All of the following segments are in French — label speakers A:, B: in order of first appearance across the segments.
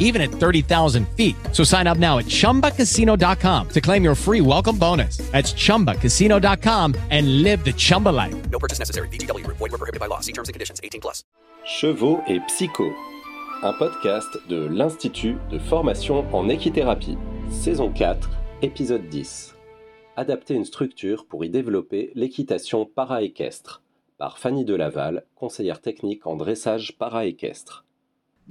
A: even at 30,000 feet. So sign up now at chumbacasino.com to claim your free welcome bonus. That's chumbacasino.com and live the Chumba life.
B: No purchase necessary. VGW Group. Void were prohibited by law. See terms and conditions. 18 plus.
C: Chevaux et Psycho, un podcast de l'Institut de formation en équithérapie, saison 4, épisode 10. Adapter une structure pour y développer l'équitation para-équestre, par Fanny Delaval, conseillère technique en dressage para-équestre.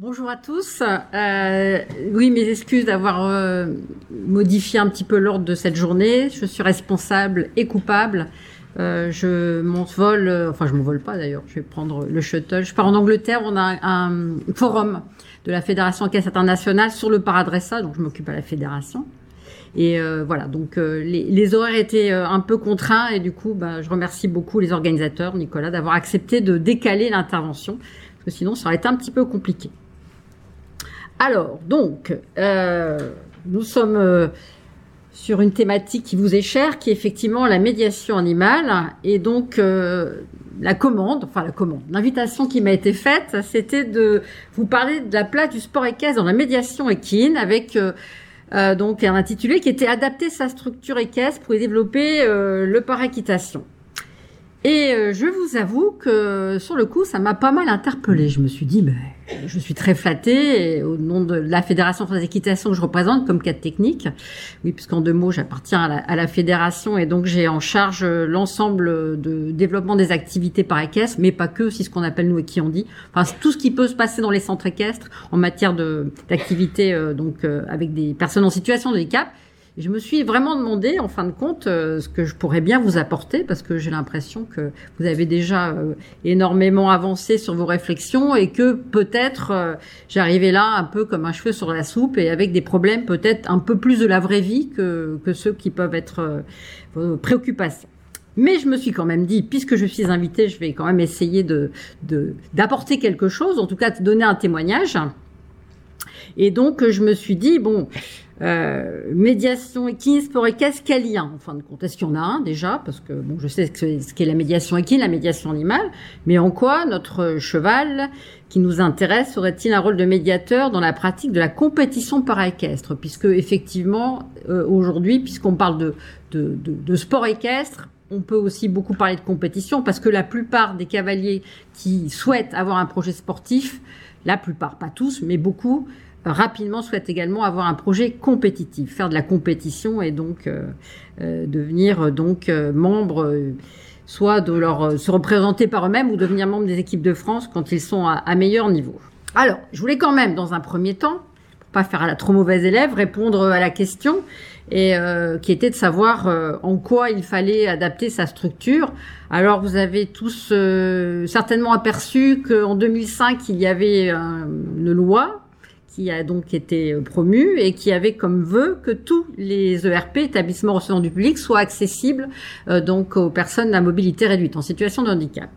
D: Bonjour à tous. Euh, oui, mes excuses d'avoir euh, modifié un petit peu l'ordre de cette journée. Je suis responsable et coupable. Euh, je m'envole, enfin je m'envole pas d'ailleurs, je vais prendre le shuttle. Je pars en Angleterre, on a un, forum de la Fédération Caisse Internationale sur le paradressage, donc je m'occupe à la fédération. Et voilà, donc les, horaires étaient un peu contraints et du coup, bah, je remercie beaucoup les organisateurs, Nicolas, d'avoir accepté de décaler l'intervention, parce que sinon ça aurait été un petit peu compliqué. Alors, donc, nous sommes sur une thématique qui vous est chère, qui est effectivement la médiation animale. Et donc, euh, la commande, enfin la commande, l'invitation qui m'a été faite, c'était de vous parler de la place du sport équestre dans la médiation équine avec euh, euh, donc un intitulé qui était Adapter sa structure équestre pour y développer le par-équitation. Et euh, je vous avoue que sur le coup, ça m'a pas mal interpellée. Je me suis dit, mais je suis très flattée au nom de la Fédération française d'équitation que je représente comme cadre technique. Oui, puisqu'en deux mots, j'appartiens à la, à la, fédération et donc j'ai en charge l'ensemble de développement des activités par équestre, mais pas que, aussi ce qu'on appelle nous et qui on dit. Enfin, tout ce qui peut se passer dans les centres équestres en matière d'activité euh, donc euh, avec des personnes en situation de handicap je me suis vraiment demandé, en fin de compte, euh, ce que je pourrais bien vous apporter, parce que j'ai l'impression que vous avez déjà euh, énormément avancé sur vos réflexions et que peut-être euh, j'arrivais là un peu comme un cheveu sur la soupe et avec des problèmes peut-être un peu plus de la vraie vie que, ceux qui peuvent être vos préoccupations. Mais je me suis quand même dit, puisque je suis invitée, je vais quand même essayer d'apporter quelque chose, en tout cas de donner un témoignage. Et donc je me suis dit bon, euh, médiation équine, sport équestre, quel lien en fin de compte Est-ce qu'il y en a un déjà? Parce que bon, je sais ce qu'est la médiation équine, la médiation animale, mais en quoi notre cheval qui nous intéresse aurait-il un rôle de médiateur dans la pratique de la compétition para-équestre Puisque effectivement, euh, aujourd'hui, puisqu'on parle de, de, de sport équestre, on peut aussi beaucoup parler de compétition parce que la plupart des cavaliers qui souhaitent avoir un projet sportif, la plupart, pas tous, mais beaucoup, rapidement souhaite également avoir un projet compétitif, faire de la compétition et donc euh, euh, devenir donc euh, membre, soit de leur se représenter par eux-mêmes ou devenir membre des équipes de France quand ils sont à, à, meilleur niveau. Alors, je voulais quand même, dans un premier temps, pour pas faire à la trop mauvaise élève, répondre à la question et qui était de savoir en quoi il fallait adapter sa structure. Alors, vous avez tous certainement aperçu qu'en 2005, il y avait une loi qui a donc été euh, promu et qui avait comme vœu que tous les ERP, établissements recevant du public, soient accessibles euh, donc aux personnes à mobilité réduite en situation de handicap.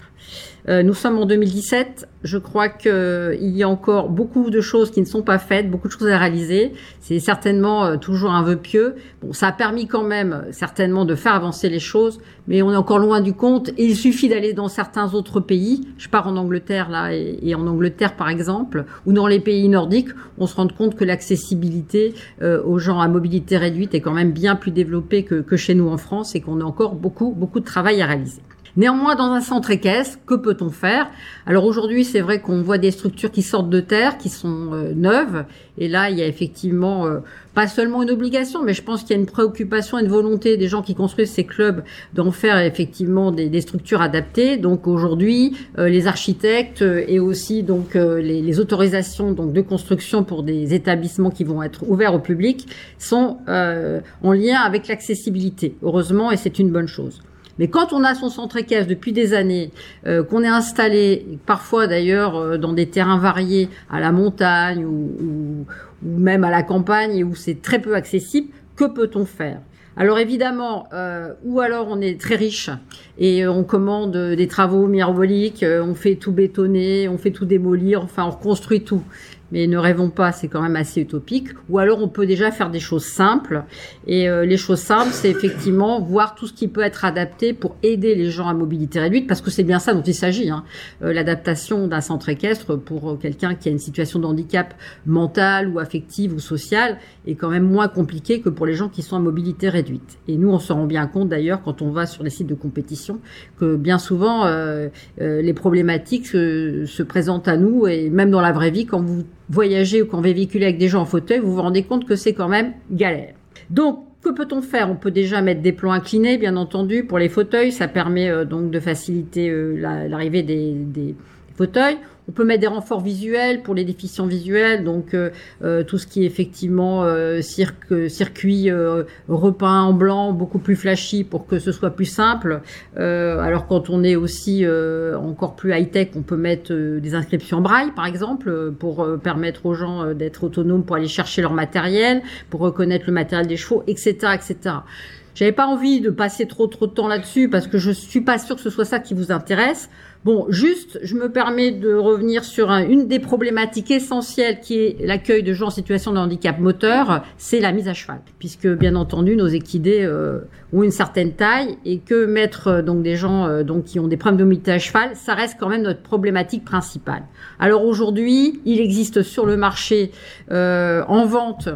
D: Euh, nous sommes en 2017. Je crois qu'il euh, y a encore beaucoup de choses qui ne sont pas faites, beaucoup de choses à réaliser. C'est certainement euh, toujours un vœu pieux. Bon, ça a permis quand même certainement de faire avancer les choses, mais on est encore loin du compte. Et il suffit d'aller dans certains autres pays. Je pars en Angleterre là, et, et, en Angleterre par exemple, ou dans les pays nordiques, on se rend compte que l'accessibilité aux gens à mobilité réduite est quand même bien plus développée que, que chez nous en France et qu'on a encore beaucoup beaucoup de travail à réaliser. Néanmoins, dans un centre équestre, que peut-on faire? Alors aujourd'hui, c'est vrai qu'on voit des structures qui sortent de terre, qui sont euh, neuves, et là, il y a effectivement euh, pas seulement une obligation, mais je pense qu'il y a une préoccupation une volonté des gens qui construisent ces clubs d'en faire effectivement des, des structures adaptées. Donc aujourd'hui, euh, les architectes et aussi donc les, les, autorisations donc de construction pour des établissements qui vont être ouverts au public sont en lien avec l'accessibilité. Heureusement, et c'est une bonne chose. Mais quand on a son centre équestre depuis des années, euh, qu'on est installé, parfois d'ailleurs euh, dans des terrains variés, à la montagne ou, ou, même à la campagne, où c'est très peu accessible, que peut-on faire? Alors évidemment, euh, ou alors on est très riche et on commande des travaux miraboliques, on fait tout bétonner, on fait tout démolir, enfin on reconstruit tout mais ne rêvons pas, c'est quand même assez utopique. Ou alors on peut déjà faire des choses simples. Et euh, les choses simples, c'est effectivement voir tout ce qui peut être adapté pour aider les gens à mobilité réduite, parce que c'est bien ça dont il s'agit. Hein. Euh, l'adaptation d'un centre équestre pour euh, quelqu'un qui a une situation de handicap mental ou affective ou social est quand même moins compliqué que pour les gens qui sont à mobilité réduite. Et nous, on se rend bien compte d'ailleurs quand on va sur les sites de compétition que bien souvent les problématiques se présentent à nous et même dans la vraie vie quand vous voyager ou qu'on va véhiculer avec des gens en fauteuil, vous vous rendez compte que c'est quand même galère. Donc, que peut-on faire? On peut déjà mettre des plans inclinés, bien entendu, pour les fauteuils. Ça permet euh, donc de faciliter euh, l'arrivée des, des, fauteuils. On peut mettre des renforts visuels pour les déficients visuels, donc euh, euh, tout ce qui est effectivement euh, circuit repeint en blanc, beaucoup plus flashy pour que ce soit plus simple. alors quand on est aussi encore plus high-tech, on peut mettre des inscriptions en braille, par exemple, pour permettre aux gens d'être autonomes pour aller chercher leur matériel, pour reconnaître le matériel des chevaux, etc., etc. J'avais pas envie de passer trop trop de temps là-dessus parce que je suis pas sûre que ce soit ça qui vous intéresse. Bon, juste, je me permets de revenir sur une des problématiques essentielles qui est l'accueil de gens en situation de handicap moteur, c'est la mise à cheval, puisque bien entendu nos équidés euh, ont une certaine taille et que mettre euh, donc des gens euh, donc qui ont des problèmes de mobilité à cheval, ça reste quand même notre problématique principale. Alors aujourd'hui, il existe sur le marché en vente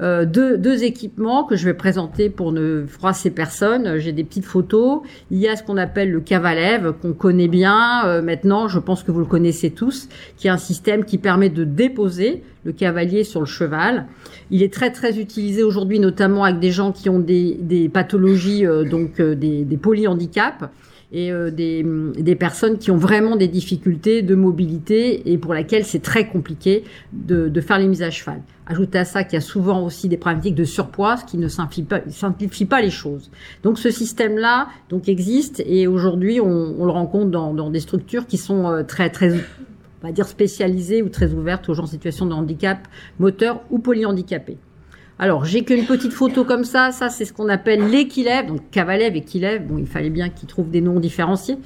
D: deux, deux équipements que je vais présenter pour ne froisser personne. J'ai des petites photos. Il y a ce qu'on appelle le cavalève qu'on connaît bien euh, maintenant, je pense que vous le connaissez tous, qui est un système qui permet de déposer le cavalier sur le cheval. Il est très très utilisé aujourd'hui, notamment avec des gens qui ont des, pathologies, euh, donc euh, des polyhandicaps et des, des, personnes qui ont vraiment des difficultés de mobilité et pour laquelle c'est très compliqué de, faire les mises à cheval. Ajoutez à ça qu'il y a souvent aussi des problématiques de surpoids, ce qui ne simplifie pas, les choses. Donc ce système-là donc existe et aujourd'hui on, on, le rencontre dans, dans, des structures qui sont euh, très très on va dire spécialisées ou très ouvertes aux gens en situation de handicap moteur ou polyhandicapés. Alors, j'ai qu'une petite photo comme ça. Ça, c'est ce qu'on appelle l'équilève. Donc, Cavalev et Kilev. Bon, il fallait bien qu'ils trouvent des noms différenciés.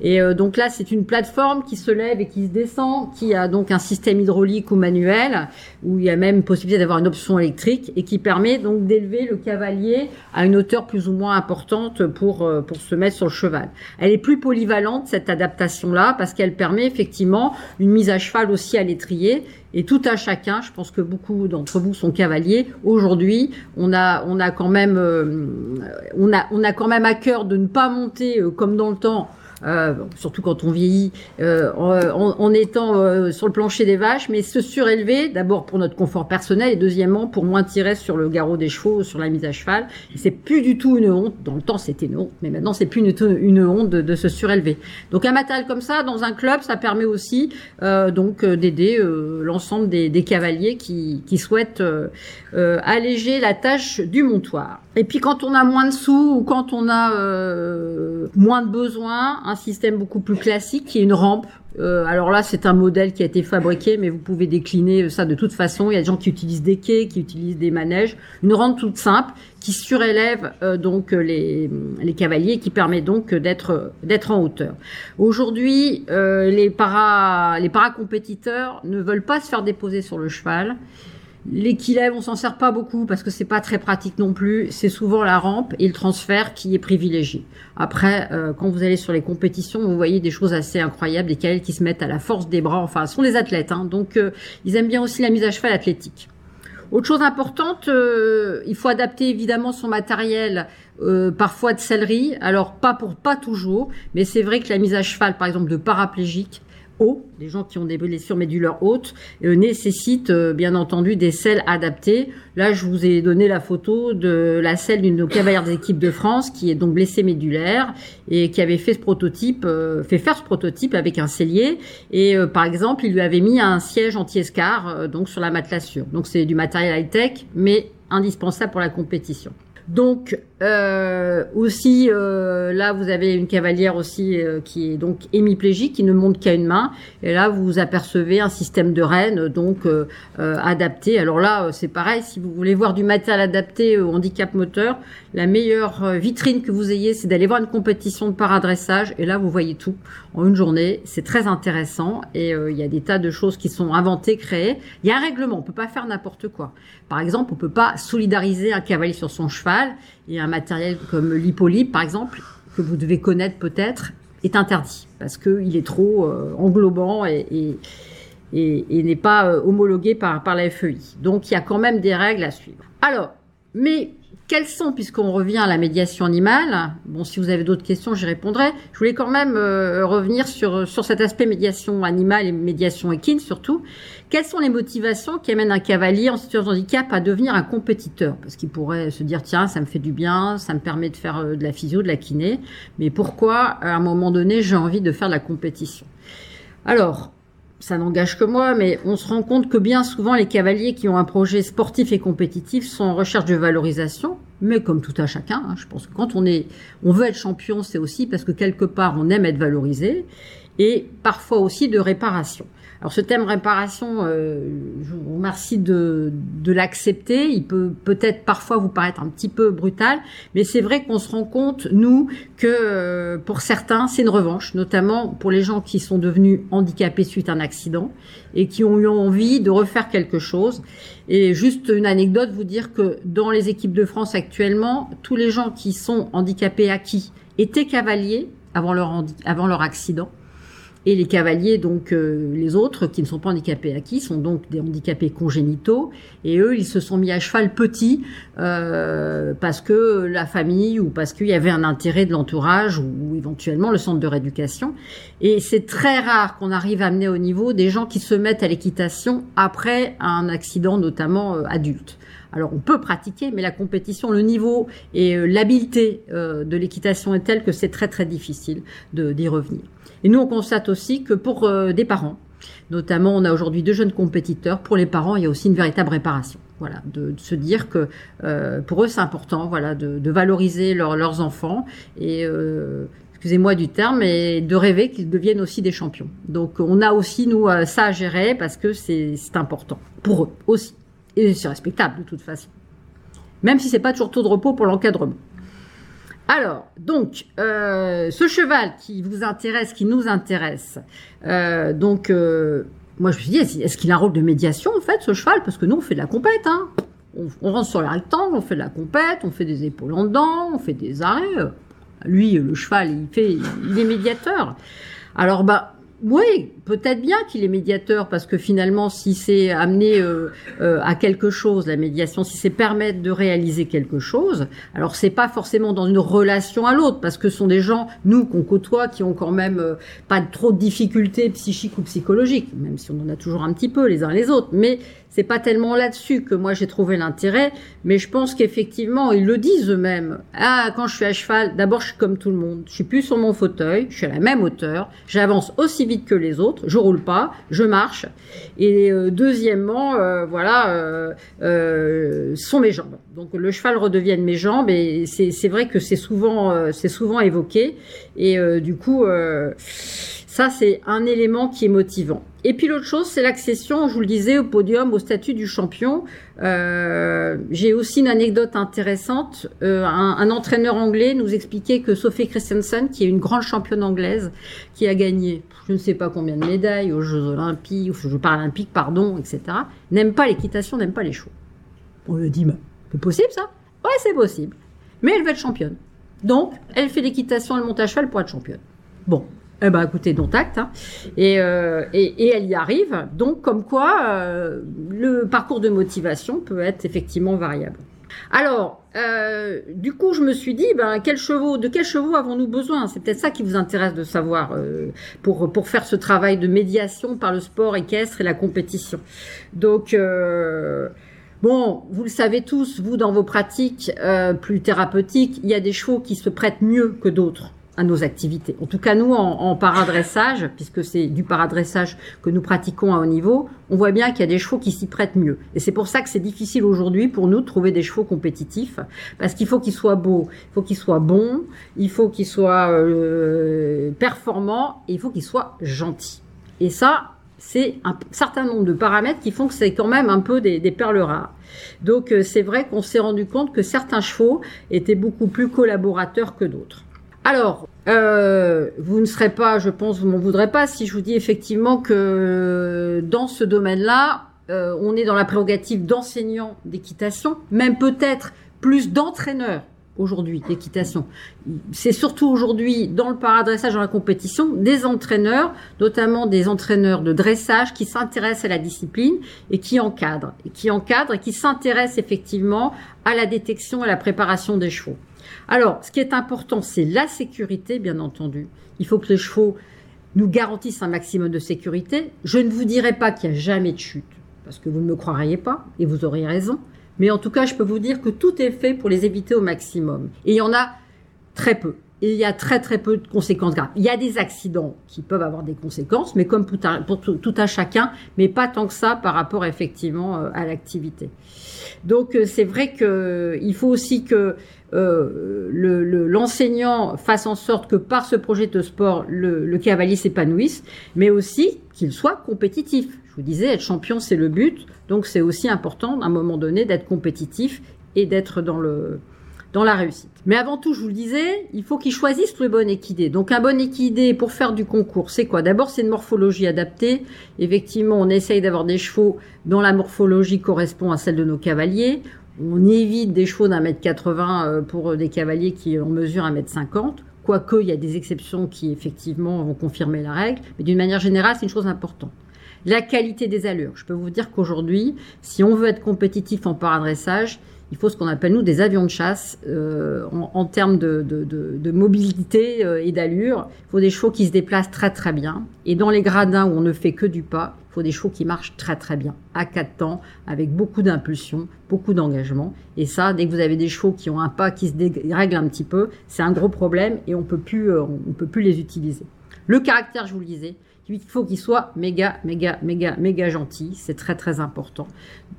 D: Et euh, donc là, c'est une plateforme qui se lève et qui se descend, qui a donc un système hydraulique ou manuel, où il y a même possibilité d'avoir une option électrique et qui permet donc d'élever le cavalier à une hauteur plus ou moins importante pour, euh, pour se mettre sur le cheval. Elle est plus polyvalente, cette adaptation-là, parce qu'elle permet effectivement une mise à cheval aussi à l'étrier et tout à chacun. Je pense que beaucoup d'entre vous sont cavaliers. Aujourd'hui, on a, euh, quand même à cœur de ne pas monter euh, comme dans le temps euh, surtout quand on vieillit, euh, en, étant euh, sur le plancher des vaches, mais se surélever, d'abord pour notre confort personnel et deuxièmement pour moins tirer sur le garrot des chevaux, sur la mise à cheval. C'est plus du tout une honte. Dans le temps, c'était une honte, mais maintenant, c'est plus une, une honte de, de, se surélever. Donc un matériel comme ça, dans un club, ça permet aussi donc d'aider l'ensemble des, des, cavaliers qui, qui souhaitent alléger la tâche du montoir. Et puis quand on a moins de sous ou quand on a moins de besoins, un système beaucoup plus classique qui est une rampe. Euh, alors là, c'est un modèle qui a été fabriqué, mais vous pouvez décliner ça de toute façon. Il y a des gens qui utilisent des quais, qui utilisent des manèges. Une rampe toute simple qui surélève euh, donc les, les cavaliers, qui permet donc d'être d'être en hauteur. Aujourd'hui, euh, les para les paracompétiteurs ne veulent pas se faire déposer sur le cheval. L'équilibre, on s'en sert pas beaucoup parce que c'est pas très pratique non plus. C'est souvent la rampe et le transfert qui est privilégié. Après, euh, quand vous allez sur les compétitions, vous voyez des choses assez incroyables, des cavaliers qui se mettent à la force des bras. Enfin, ce sont des athlètes, hein, donc euh, ils aiment bien aussi la mise à cheval athlétique. autre chose importante, euh, il faut adapter évidemment son matériel, parfois de sellerie. Alors pas pour pas toujours, mais c'est vrai que la mise à cheval, par exemple, de paraplégiques, hauts, les gens qui ont des blessures médulaires hautes, euh, nécessitent euh, bien entendu des selles adaptées. Là, je vous ai donné la photo de la selle d'une cavalières des équipes de France qui est donc blessée médulaire et qui avait fait ce prototype, euh, fait faire ce prototype avec un cellier. Et euh, par exemple, il lui avait mis un siège anti-escar euh, donc sur la matelassure. Donc c'est du matériel high-tech, mais indispensable pour la compétition. Donc euh, aussi euh, là vous avez une cavalière aussi euh, qui est donc hémiplégique qui ne monte qu'à une main et là vous apercevez un système de rênes donc euh, euh, adapté. Alors là euh, c'est pareil si vous voulez voir du matériel adapté au handicap moteur, la meilleure vitrine que vous ayez c'est d'aller voir une compétition de paradressage et là vous voyez tout en une journée. C'est très intéressant et il y a des tas de choses qui sont inventées, créées. Il y a un règlement, on peut pas faire n'importe quoi. Par exemple, on peut pas solidariser un cavalier sur son cheval et un matériel comme l'hypolype, par exemple, que vous devez connaître peut-être, est interdit parce qu'il est trop euh, englobant et n'est pas euh, homologué par, par la FEI. Donc il y a quand même des règles à suivre. Alors, mais quelles sont, puisqu'on revient à la médiation animale, bon, si vous avez d'autres questions, j'y répondrai. Je voulais quand même euh, revenir sur, sur cet aspect médiation animale et médiation équine surtout. Quelles sont les motivations qui amènent un cavalier en situation de handicap à devenir un compétiteur? Parce qu'il pourrait se dire, tiens, ça me fait du bien, ça me permet de faire euh, de la physio, de la kiné, mais pourquoi, à un moment donné, j'ai envie de faire de la compétition? Alors, ça n'engage que moi, mais on se rend compte que bien souvent, les cavaliers qui ont un projet sportif et compétitif sont en recherche de valorisation, mais comme tout à chacun, hein, je pense que quand on est, on veut être champion, c'est aussi parce que quelque part, on aime être valorisé, et parfois aussi de réparation. Alors ce thème réparation, euh, je vous remercie de, l'accepter. Il peut peut-être parfois vous paraître un petit peu brutal, mais c'est vrai qu'on se rend compte, nous, que euh, pour certains, c'est une revanche, notamment pour les gens qui sont devenus handicapés suite à un accident et qui ont eu envie de refaire quelque chose. Et juste une anecdote, vous dire que dans les équipes de France actuellement, tous les gens qui sont handicapés acquis étaient cavaliers avant leur, avant leur accident. Et les cavaliers, donc euh, les autres qui ne sont pas handicapés acquis, sont donc des handicapés congénitaux. Et eux, ils se sont mis à cheval petit euh, parce que la famille ou parce qu'il y avait un intérêt de l'entourage ou, éventuellement le centre de rééducation. Et c'est très rare qu'on arrive à amener au niveau des gens qui se mettent à l'équitation après un accident, notamment euh, adulte. Alors on peut pratiquer, mais la compétition, le niveau et l'habileté de l'équitation est telle que c'est très très difficile d'y revenir. Et nous on constate aussi que pour euh, des parents, notamment on a aujourd'hui deux jeunes compétiteurs, pour les parents il y a aussi une véritable réparation. Voilà, de, se dire que euh, pour eux c'est important, voilà, de, valoriser leur- leurs enfants et euh, excusez-moi du terme, mais de rêver qu'ils deviennent aussi des champions. Donc on a aussi nous ça à gérer parce que c'est c'est important pour eux aussi. Et c'est respectable de toute façon. Même si c'est pas toujours taux de repos pour l'encadrement. Alors, donc, euh, ce cheval qui vous intéresse, qui nous intéresse, euh, donc, euh, moi je me suis dit, est-ce qu'il a un rôle de médiation en fait, ce cheval? Parce que nous, on fait de la compète, hein. On, rentre sur les rectangles, on fait de la compète, on fait des épaules en dedans, on fait des arrêts. Lui, le cheval, il fait, il est médiateur. Alors, bah, oui, peut-être bien qu'il est médiateur parce que finalement, si c'est amener euh, euh, à quelque chose, la médiation, si c'est permettre de réaliser quelque chose, alors c'est pas forcément dans une relation à l'autre parce que ce sont des gens, nous, qu'on côtoie, qui ont quand même euh, pas trop de difficultés psychiques ou psychologiques, même si on en a toujours un petit peu les uns les autres, mais c'est pas tellement là-dessus que moi j'ai trouvé l'intérêt, mais je pense qu'effectivement ils le disent eux-mêmes. Ah, quand je suis à cheval, d'abord je suis comme tout le monde, je suis plus sur mon fauteuil, je suis à la même hauteur, j'avance aussi vite que les autres, je roule pas, je marche. Et euh, deuxièmement, euh, voilà, euh, sont mes jambes. Donc le cheval redevienne mes jambes et c'est vrai que c'est souvent c'est souvent évoqué et du coup. Ça, c'est un élément qui est motivant. Et puis l'autre chose, c'est l'accession, je vous le disais, au podium, au statut du champion. Euh, J'ai aussi une anecdote intéressante. Euh, un, entraîneur anglais nous expliquait que Sophie Christensen, qui est une grande championne anglaise, qui a gagné je ne sais pas combien de médailles aux Jeux Olympiques, aux Jeux Paralympiques, pardon, etc., n'aime pas l'équitation, n'aime pas les chevaux. On lui dit, c'est possible ça? Ouais, c'est possible. Mais elle veut être championne. Donc, elle fait l'équitation, elle monte à cheval pour être championne. Bon, Eh ben, écoutez, dont acte. Hein. Et, euh, et, et, elle y arrive. Donc, comme quoi, euh, le parcours de motivation peut être effectivement variable. Alors, euh, du coup, je me suis dit, ben, quels chevaux, de quels chevaux avons-nous besoin? C'est peut-être ça qui vous intéresse de savoir euh, pour pour faire ce travail de médiation par le sport équestre et la compétition. Donc euh, Bon, vous le savez tous, vous dans vos pratiques euh, plus thérapeutiques, il y a des chevaux qui se prêtent mieux que d'autres à nos activités. En tout cas, nous, en, paradressage, puisque c'est du paradressage que nous pratiquons à haut niveau, on voit bien qu'il y a des chevaux qui s'y prêtent mieux. Et c'est pour ça que c'est difficile aujourd'hui pour nous de trouver des chevaux compétitifs, parce qu'il faut qu'ils soient beaux, il faut qu'ils soient bons, il faut qu'ils soient euh, performants, et il faut qu'ils soient gentils. Et ça, c'est un certain nombre de paramètres qui font que c'est quand même un peu des, des perles rares. Donc euh, c'est vrai qu'on s'est rendu compte que certains chevaux étaient beaucoup plus collaborateurs que d'autres. Alors, euh, vous ne serez pas, je pense, vous m'en voudrez pas si je vous dis effectivement que dans ce domaine-là, euh, on est dans la prérogative d'enseignants d'équitation, même peut-être plus d'entraîneurs aujourd'hui d'équitation. C'est surtout aujourd'hui dans le paradressage, dans la compétition, des entraîneurs, notamment des entraîneurs de dressage qui s'intéressent à la discipline et qui encadrent, et qui encadrent et qui s'intéressent effectivement à la détection et à la préparation des chevaux. Alors, ce qui est important, c'est la sécurité, bien entendu. Il faut que les chevaux nous garantissent un maximum de sécurité. Je ne vous dirai pas qu'il n'y a jamais de chute, parce que vous ne me croiriez pas, et vous auriez raison. Mais en tout cas, je peux vous dire que tout est fait pour les éviter au maximum. Et il y en a très peu. Et il y a très très peu de conséquences graves. Il y a des accidents qui peuvent avoir des conséquences, mais comme pour, tout, tout, à chacun, mais pas tant que ça par rapport effectivement euh, à l'activité. Donc euh, c'est vrai que il faut aussi que euh, l'enseignant le, fasse en sorte que par ce projet de sport, le cavalier s'épanouisse, mais aussi qu'il soit compétitif. Je vous disais, être champion, c'est le but. Donc c'est aussi important, à un moment donné, d'être compétitif et d'être dans le dans la réussite. Mais avant tout, je vous le disais, il faut qu'ils choisissent le bon équidé. Donc un bon équidé pour faire du concours, c'est quoi? D'abord, c'est une morphologie adaptée. Effectivement, on essaye d'avoir des chevaux dont la morphologie correspond à celle de nos cavaliers. On évite des chevaux d'un mètre 80 pour des cavaliers qui en mesurent un mètre 50 quoique il y a des exceptions qui effectivement vont confirmer la règle, mais d'une manière générale, c'est une chose importante. La qualité des allures. Je peux vous dire qu'aujourd'hui, si on veut être compétitif en paradressage, il faut ce qu'on appelle nous des avions de chasse euh, en, en, termes de, de, de, de mobilité euh, et d'allure. Il faut des chevaux qui se déplacent très très bien. Et dans les gradins où on ne fait que du pas, il faut des chevaux qui marchent très très bien, à quatre temps, avec beaucoup d'impulsion, beaucoup d'engagement. Et ça, dès que vous avez des chevaux qui ont un pas qui se dérègle un petit peu, c'est un gros problème et on peut plus, euh, on peut plus les utiliser. Le caractère, je vous le disais, il faut qu'il soit méga, méga, méga, méga gentil. C'est très, très important.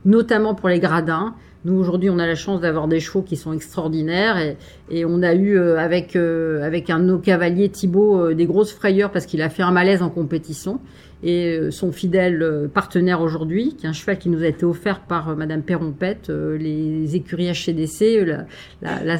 D: Notamment pour les gradins. Nous, aujourd'hui, on a la chance d'avoir des chevaux qui sont extraordinaires et, on a eu euh, avec, euh, avec un de nos cavaliers, Thibaut, euh, des grosses frayeurs parce qu'il a fait un malaise en compétition. Et son fidèle partenaire aujourd'hui, qui est un cheval qui nous a été offert par Madame Perrompette, les écuries HCDC, la,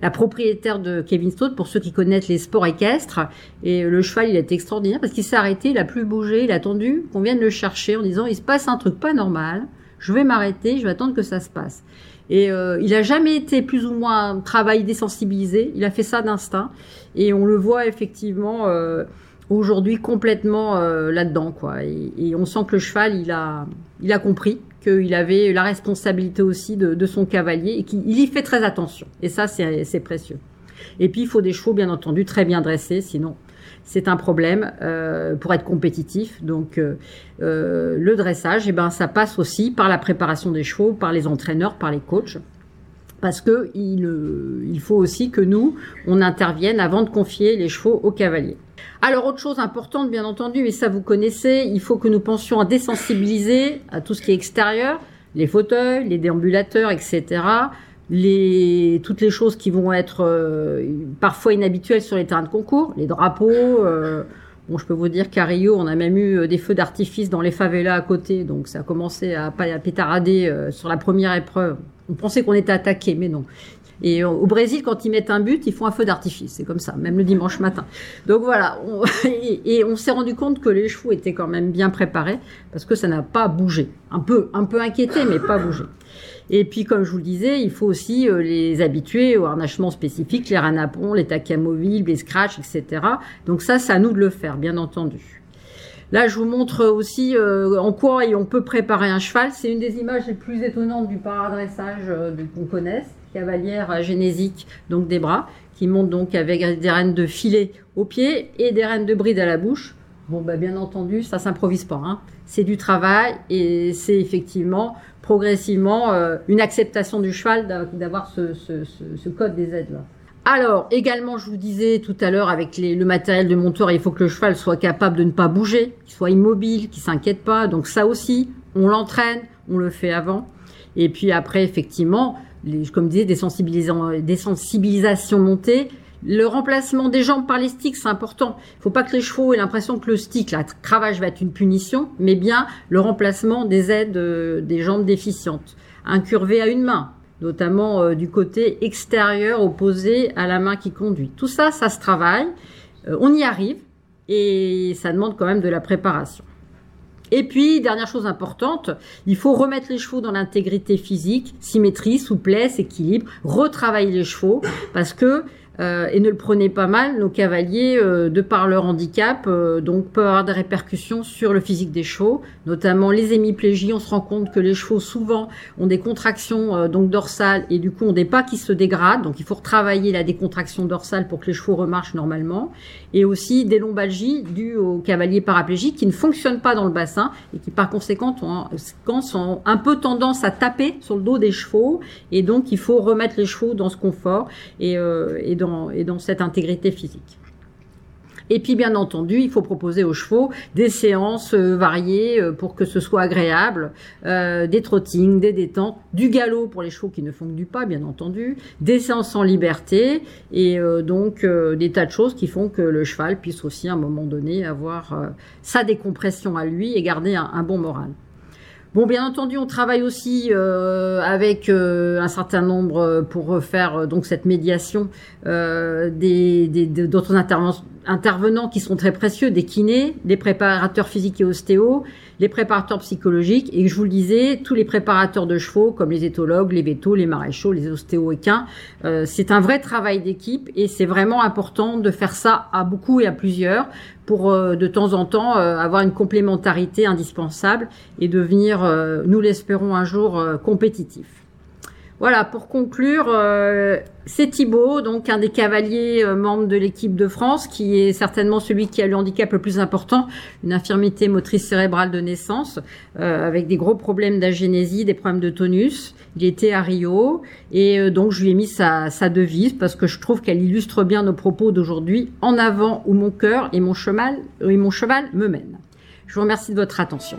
D: la, propriétaire de Kevin Stott, pour ceux qui connaissent les sports équestres. Et le cheval, il a été extraordinaire parce qu'il s'est arrêté, il a plus bougé, il a attendu qu'on vienne le chercher en disant, il se passe un truc pas normal je vais m'arrêter, je vais attendre que ça se passe. Et euh, il a jamais été plus ou moins un travail désensibilisé. Il a fait ça d'instinct, et on le voit effectivement euh, aujourd'hui complètement euh, là-dedans, quoi. Et, et, on sent que le cheval, il a, il a compris qu'il avait la responsabilité aussi de, de son cavalier et qu'il y fait très attention. Et ça, c'est précieux. Et puis, il faut des chevaux, bien entendu, très bien dressés, sinon c'est un problème euh, pour être compétitif. Donc euh, euh, le dressage, eh ben, ça passe aussi par la préparation des chevaux, par les entraîneurs, par les coachs. Parce que il, faut aussi que nous, on intervienne avant de confier les chevaux aux cavaliers. Alors autre chose importante, bien entendu, et ça vous connaissez, il faut que nous pensions à désensibiliser à tout ce qui est extérieur, les fauteuils, les déambulateurs, etc toutes les choses qui vont être euh, parfois inhabituelles sur les terrains de concours, les drapeaux. Euh, bon, je peux vous dire qu'à Rio, on a même eu des feux d'artifice dans les favelas à côté, donc ça a commencé à, à pétarader euh, sur la première épreuve. On pensait qu'on était attaqué, mais non. Et au Brésil, quand ils mettent un but, ils font un feu d'artifice. C'est comme ça, même le dimanche matin. Donc voilà. et, on s'est rendu compte que les chevaux étaient quand même bien préparés parce que ça n'a pas bougé. Un peu, un peu inquiété, mais pas bougé. Et puis, comme je vous le disais, il faut aussi euh, les habituer au harnachement spécifique, les ranapons, les amovibles, les scratchs, etc. Donc ça, c'est à nous de le faire, bien entendu. Là, je vous montre aussi euh, en quoi on peut préparer un cheval. C'est une des images les plus étonnantes du paradressage euh, qu'on connaisse, cavalière génésique, donc des bras, qui monte donc avec des rênes de filet aux pieds et des rênes de bride à la bouche. Bon, bah, bien entendu, ça s'improvise pas. Hein. C'est du travail et c'est effectivement progressivement euh, une acceptation du cheval d'avoir ce, code des aides là. Alors, également, je vous disais tout à l'heure, avec le matériel de monteur, il faut que le cheval soit capable de ne pas bouger, qu'il soit immobile, qu'il s'inquiète pas. Donc ça aussi, on l'entraîne, on le fait avant. Et puis après, effectivement, comme je disais, des, des sensibilisations montées. Le remplacement des jambes par les sticks, c'est important. Il faut pas que les chevaux aient l'impression que le stick, la cravache va être une punition, mais bien le remplacement des aides euh, des jambes déficientes. Incurvé à une main, notamment euh, du côté extérieur opposé à la main qui conduit. Tout ça, ça se travaille. Euh, on y arrive et ça demande quand même de la préparation. Et puis, dernière chose importante, il faut remettre les chevaux dans l'intégrité physique, symétrie, souplesse, équilibre, retravailler les chevaux, parce que euh, et ne le prenez pas mal, nos cavaliers, euh, de par leur handicap, euh, donc peuvent avoir des répercussions sur le physique des chevaux, notamment les hémiplégies. On se rend compte que les chevaux souvent ont des contractions donc dorsales et du coup ont des pas qui se dégradent. Donc il faut retravailler la décontraction dorsale pour que les chevaux remarchent normalement. Et aussi des lombalgies dues aux cavaliers paraplégiques qui ne fonctionnent pas dans le bassin et qui par conséquent ont, ont un peu tendance à taper sur le dos des chevaux. Et donc il faut remettre les chevaux dans ce confort et, et dans et dans cette intégrité physique. Et puis bien entendu, il faut proposer aux chevaux des séances euh, variées euh, pour que ce soit agréable, euh, des trottings, des détentes, du galop pour les chevaux qui ne font que du pas, bien entendu, des séances en liberté et donc des tas de choses qui font que le cheval puisse aussi à un moment donné avoir sa décompression à lui et garder un bon moral. Bon, bien entendu, on travaille aussi euh, avec euh, un certain nombre euh, pour faire donc cette médiation des d'autres intervenants qui sont très précieux, des kinés, des préparateurs physiques et ostéos, les préparateurs psychologiques et je vous le disais, tous les préparateurs de chevaux comme les éthologues, les vétos, les maréchaux, les ostéo-équins. c'est un vrai travail d'équipe et c'est vraiment important de faire ça à beaucoup et à plusieurs pour euh, de temps en temps euh, avoir une complémentarité indispensable et devenir, euh, nous l'espérons un jour, compétitif. Voilà, pour conclure, c'est Thibaut, donc un des cavaliers membres de l'équipe de France, qui est certainement celui qui a le handicap le plus important, une infirmité motrice cérébrale de naissance, avec des gros problèmes d'agénésie, des problèmes de tonus. Il était à Rio et euh, donc je lui ai mis sa, sa devise parce que je trouve qu'elle illustre bien nos propos d'aujourd'hui. En avant où mon cœur et mon cheval, et mon cheval me mènent. Je vous remercie de votre attention.